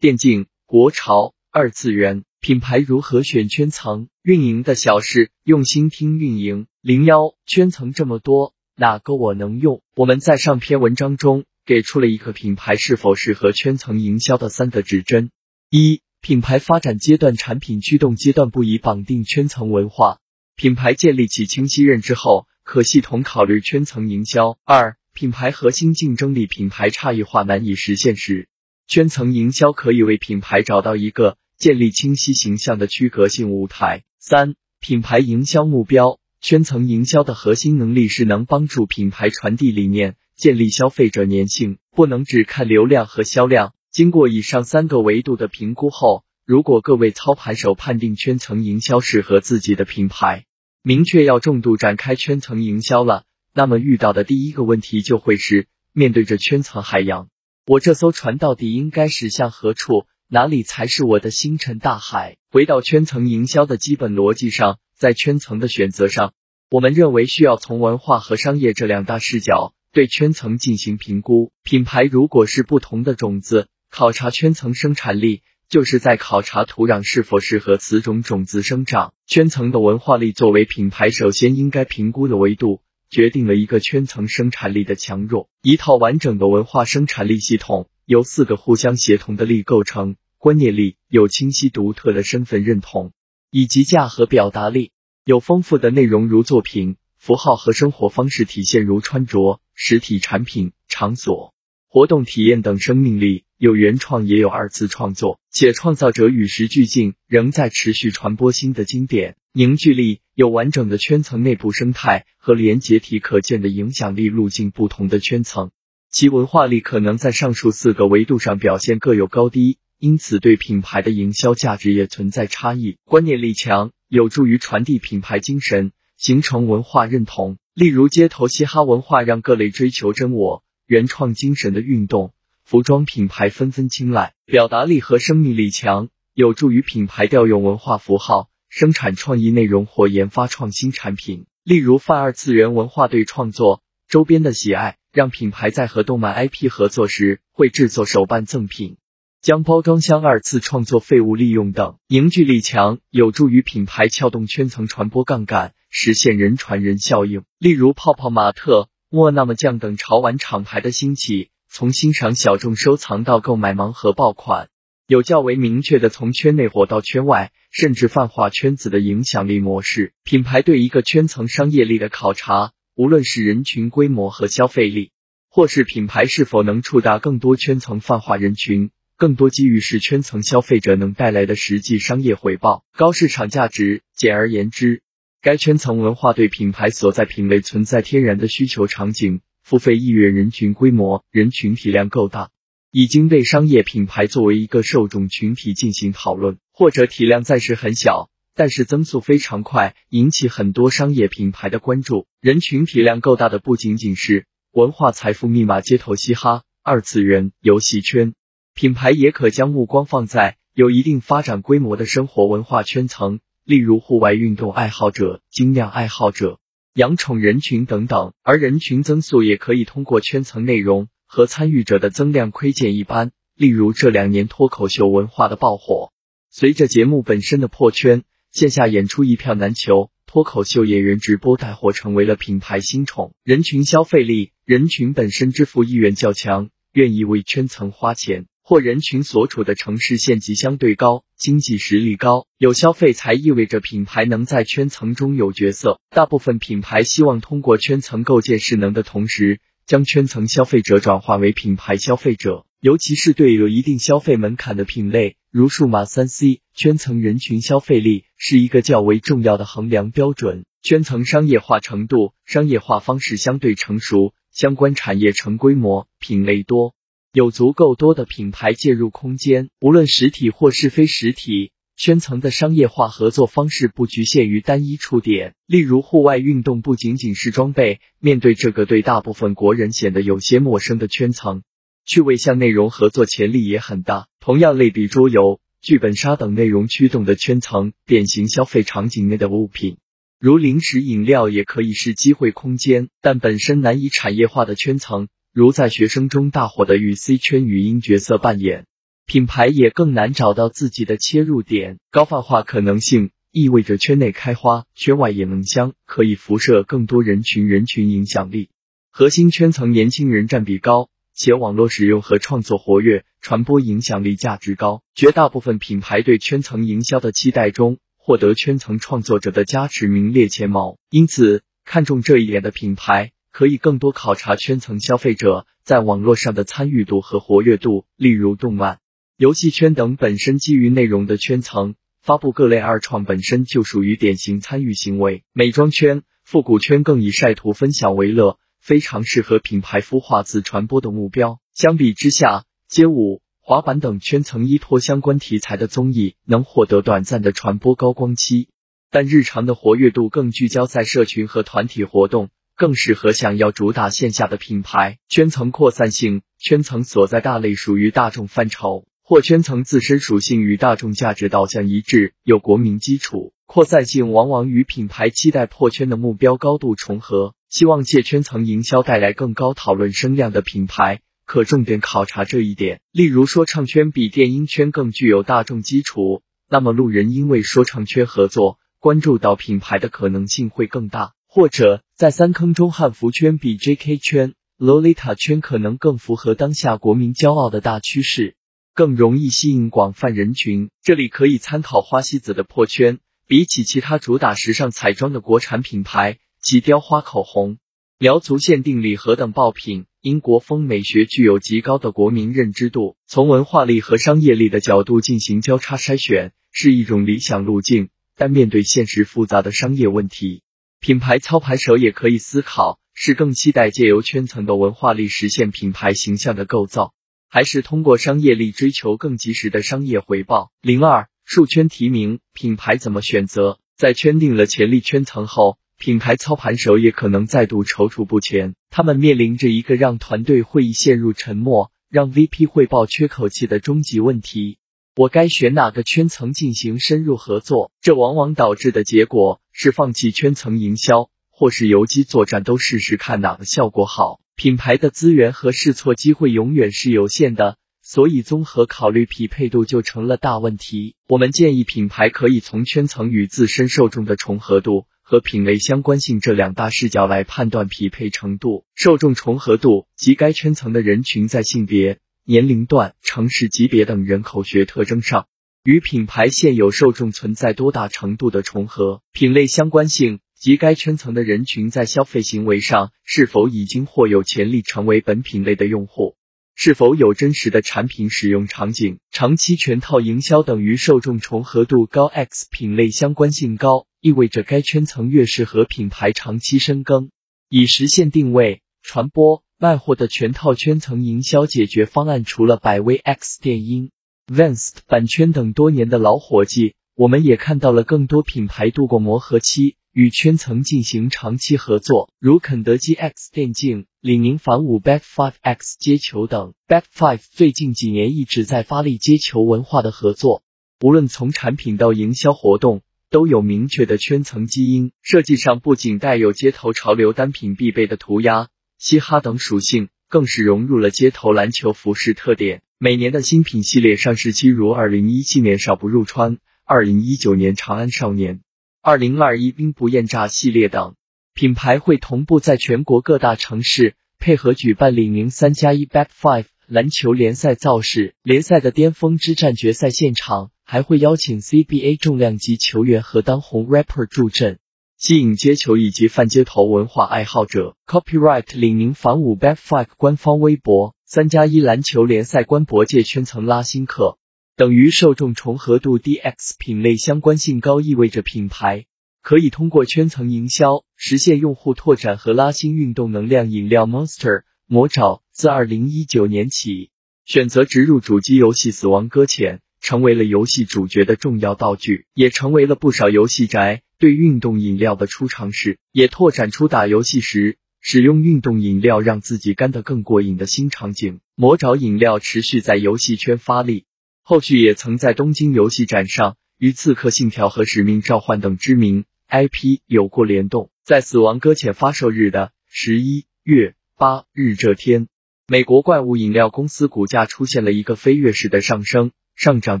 电竞、国潮、二次元品牌如何选圈层？运营的小事，用心听运营。零幺圈层这么多，哪个我能用？我们在上篇文章中给出了一个品牌是否适合圈层营销的三个指针：一、品牌发展阶段、产品驱动阶段不宜绑定圈层文化。品牌建立起清晰认知后，可系统考虑圈层营销。二、品牌核心竞争力、品牌差异化难以实现时，圈层营销可以为品牌找到一个建立清晰形象的区隔性舞台。三、品牌营销目标，圈层营销的核心能力是能帮助品牌传递理念，建立消费者粘性，不能只看流量和销量。经过以上三个维度的评估后，如果各位操盘手判定圈层营销适合自己的品牌，明确要重度展开圈层营销了。那么遇到的第一个问题就会是，面对着圈层海洋，我这艘船到底应该驶向何处？哪里才是我的星辰大海？回到圈层营销的基本逻辑上，在圈层的选择上，我们认为需要从文化和商业这两大视角对圈层进行评估。品牌如果是不同的种子，考察圈层生产力，就是在考察土壤是否适合此种种子生长。圈层的文化力作为品牌首先应该评估的维度。决定了一个圈层生产力的强弱。一套完整的文化生产力系统由四个互相协同的力构成：观念力有清晰独特的身份认同，以及价和表达力有丰富的内容如作品、符号和生活方式体现如穿着、实体产品、场所。活动体验等生命力有原创也有二次创作，且创造者与时俱进，仍在持续传播新的经典。凝聚力有完整的圈层内部生态和连结体可见的影响力路径，不同的圈层其文化力可能在上述四个维度上表现各有高低，因此对品牌的营销价值也存在差异。观念力强，有助于传递品牌精神，形成文化认同。例如街头嘻哈文化让各类追求真我。原创精神的运动，服装品牌纷纷青睐。表达力和生命力强，有助于品牌调用文化符号，生产创意内容或研发创新产品。例如，泛二次元文化对创作周边的喜爱，让品牌在和动漫 IP 合作时会制作手办赠品，将包装箱二次创作废物利用等。凝聚力强，有助于品牌撬动圈层传播杠杆，实现人传人效应。例如，泡泡玛特。莫那么酱等潮玩厂牌的兴起，从欣赏小众收藏到购买盲盒爆款，有较为明确的从圈内火到圈外，甚至泛化圈子的影响力模式。品牌对一个圈层商业力的考察，无论是人群规模和消费力，或是品牌是否能触达更多圈层泛化人群，更多机遇是圈层消费者能带来的实际商业回报、高市场价值。简而言之。该圈层文化对品牌所在品类存在天然的需求场景，付费意愿人群规模、人群体量够大，已经被商业品牌作为一个受众群体进行讨论，或者体量暂时很小，但是增速非常快，引起很多商业品牌的关注。人群体量够大的不仅仅是文化财富密码、街头嘻哈、二次元游戏圈，品牌也可将目光放在有一定发展规模的生活文化圈层。例如户外运动爱好者、精酿爱好者、养宠人群等等，而人群增速也可以通过圈层内容和参与者的增量窥见一斑。例如这两年脱口秀文化的爆火，随着节目本身的破圈，线下演出一票难求，脱口秀演员直播带货成为了品牌新宠。人群消费力，人群本身支付意愿较强，愿意为圈层花钱。或人群所处的城市县级相对高，经济实力高，有消费才意味着品牌能在圈层中有角色。大部分品牌希望通过圈层构建势能的同时，将圈层消费者转化为品牌消费者，尤其是对有一定消费门槛的品类，如数码三 C，圈层人群消费力是一个较为重要的衡量标准。圈层商业化程度，商业化方式相对成熟，相关产业成规模，品类多。有足够多的品牌介入空间，无论实体或是非实体，圈层的商业化合作方式不局限于单一触点。例如，户外运动不仅仅是装备，面对这个对大部分国人显得有些陌生的圈层，趣味向内容合作潜力也很大。同样类比桌游、剧本杀等内容驱动的圈层，典型消费场景内的物品，如零食饮料，也可以是机会空间，但本身难以产业化的圈层。如在学生中大火的与 C 圈语音角色扮演，品牌也更难找到自己的切入点。高泛化可能性意味着圈内开花，圈外也能香，可以辐射更多人群，人群影响力。核心圈层年轻人占比高，且网络使用和创作活跃，传播影响力价值高。绝大部分品牌对圈层营销的期待中，获得圈层创作者的加持名列前茅。因此，看重这一点的品牌，可以更多考察圈层消费者在网络上的参与度和活跃度。例如，动漫、游戏圈等本身基于内容的圈层，发布各类二创本身就属于典型参与行为。美妆圈、复古圈更以晒图分享为乐。非常适合品牌孵化自传播的目标。相比之下，街舞、滑板等圈层依托相关题材的综艺能获得短暂的传播高光期，但日常的活跃度更聚焦在社群和团体活动，更适合想要主打线下的品牌。圈层扩散性，圈层所在大类属于大众范畴，或圈层自身属性与大众价值导向一致，有国民基础。扩散性往往与品牌期待破圈的目标高度重合。希望借圈层营销带来更高讨论声量的品牌，可重点考察这一点。例如，说唱圈比电音圈更具有大众基础，那么路人因为说唱圈合作，关注到品牌的可能性会更大。或者在三坑中，汉服圈比 JK 圈、Lolita 圈可能更符合当下国民骄傲的大趋势，更容易吸引广泛人群。这里可以参考花西子的破圈，比起其他主打时尚彩妆的国产品牌。其雕花口红、苗族限定礼盒等爆品，英国风美学具有极高的国民认知度。从文化力和商业力的角度进行交叉筛选，是一种理想路径。但面对现实复杂的商业问题，品牌操盘手也可以思考：是更期待借由圈层的文化力实现品牌形象的构造，还是通过商业力追求更及时的商业回报？零二数圈提名，品牌怎么选择？在圈定了潜力圈层后。品牌操盘手也可能再度踌躇不前，他们面临着一个让团队会议陷入沉默、让 VP 汇报缺口气的终极问题：我该选哪个圈层进行深入合作？这往往导致的结果是放弃圈层营销，或是游击作战，都试试看哪个效果好。品牌的资源和试错机会永远是有限的，所以综合考虑匹配度就成了大问题。我们建议品牌可以从圈层与自身受众的重合度。和品类相关性这两大视角来判断匹配程度、受众重合度及该圈层的人群在性别、年龄段、城市级别等人口学特征上，与品牌现有受众存在多大程度的重合；品类相关性及该圈层的人群在消费行为上是否已经或有潜力成为本品类的用户。是否有真实的产品使用场景？长期全套营销等于受众重合度高 x 品类相关性高，意味着该圈层越适合品牌长期深耕，以实现定位、传播、卖货的全套圈层营销解决方案。除了百威 X 电音、Vans 版圈等多年的老伙计，我们也看到了更多品牌度过磨合期。与圈层进行长期合作，如肯德基 X 电竞、李宁反五 Back Five X 接球等。Back Five 最近几年一直在发力接球文化的合作，无论从产品到营销活动，都有明确的圈层基因。设计上不仅带有街头潮流单品必备的涂鸦、嘻哈等属性，更是融入了街头篮球服饰特点。每年的新品系列上市期如二零一七年少不入川，二零一九年长安少年。二零二一兵不厌诈系列等品牌会同步在全国各大城市配合举办李宁三加一 Back Five 篮球联赛造势。联赛的巅峰之战决赛现场还会邀请 CBA 重量级球员和当红 rapper 助阵，吸引街球以及泛街头文化爱好者。Copyright 李宁反五 Back Five 官方微博三加一篮球联赛官博界圈层拉新客。等于受众重合度低，X 品类相关性高，意味着品牌可以通过圈层营销实现用户拓展和拉新。运动能量饮料 Monster 魔爪自二零一九年起选择植入主机游戏《死亡搁浅》，成为了游戏主角的重要道具，也成为了不少游戏宅对运动饮料的初尝试，也拓展出打游戏时使用运动饮料让自己干得更过瘾的新场景。魔爪饮料持续在游戏圈发力。后续也曾在东京游戏展上与《刺客信条》和《使命召唤》等知名 IP 有过联动。在《死亡搁浅》发售日的十一月八日这天，美国怪物饮料公司股价出现了一个飞跃式的上升，上涨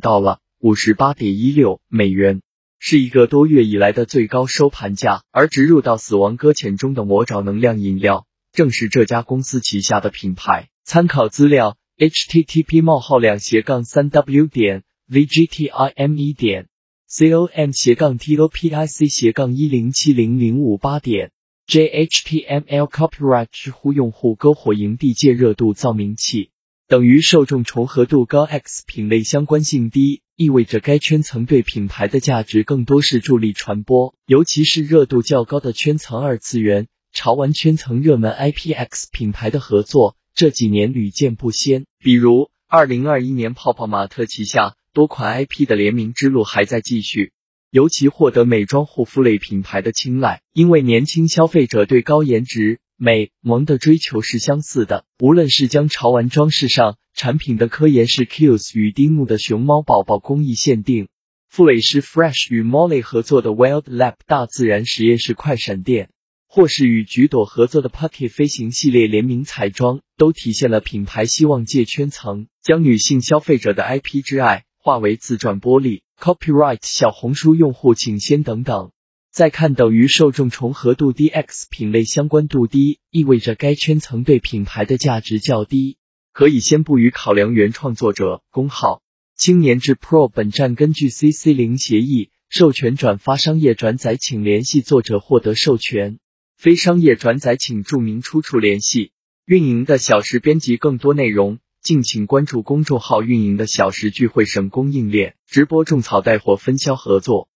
到了五十八点一六美元，是一个多月以来的最高收盘价。而植入到死亡搁浅中的魔爪能量饮料，正是这家公司旗下的品牌。参考资料：http: 冒号两斜杠三 w 点 vgtime 点 com 斜杠 topic 斜杠一零七零零五八点。JHTML Copyright 知乎用户篝火营地借热度造名气，等于受众重合度高 x 品类相关性低，意味着该圈层对品牌的价值更多是助力传播，尤其是热度较高的圈层二次元潮玩圈层热门 IPX 品牌的合作，这几年屡见不鲜。比如，二零二一年泡泡玛特旗下多款 IP 的联名之路还在继续。尤其获得美妆护肤类品牌的青睐，因为年轻消费者对高颜值、美萌的追求是相似的。无论是将潮玩装饰上产品的科颜氏 Qs 与丁木的熊猫宝宝工艺限定，傅蕾诗 Fresh 与 Molly 合作的 Wild Lab 大自然实验室快闪店，或是与橘朵合作的 Pocket 飞行系列联名彩妆，都体现了品牌希望借圈层将女性消费者的 IP 之爱化为自转玻璃。Copyright 小红书用户请先等等，再看等于受众重合度低 x 品类相关度低，意味着该圈层对品牌的价值较低，可以先不予考量。原创作者工号青年志 Pro 本站根据 CC 零协议授权转发商业转载，请联系作者获得授权。非商业转载请注明出处联系。运营的小时编辑更多内容。敬请关注公众号“运营的小时聚会省供应链直播种草带货分销合作。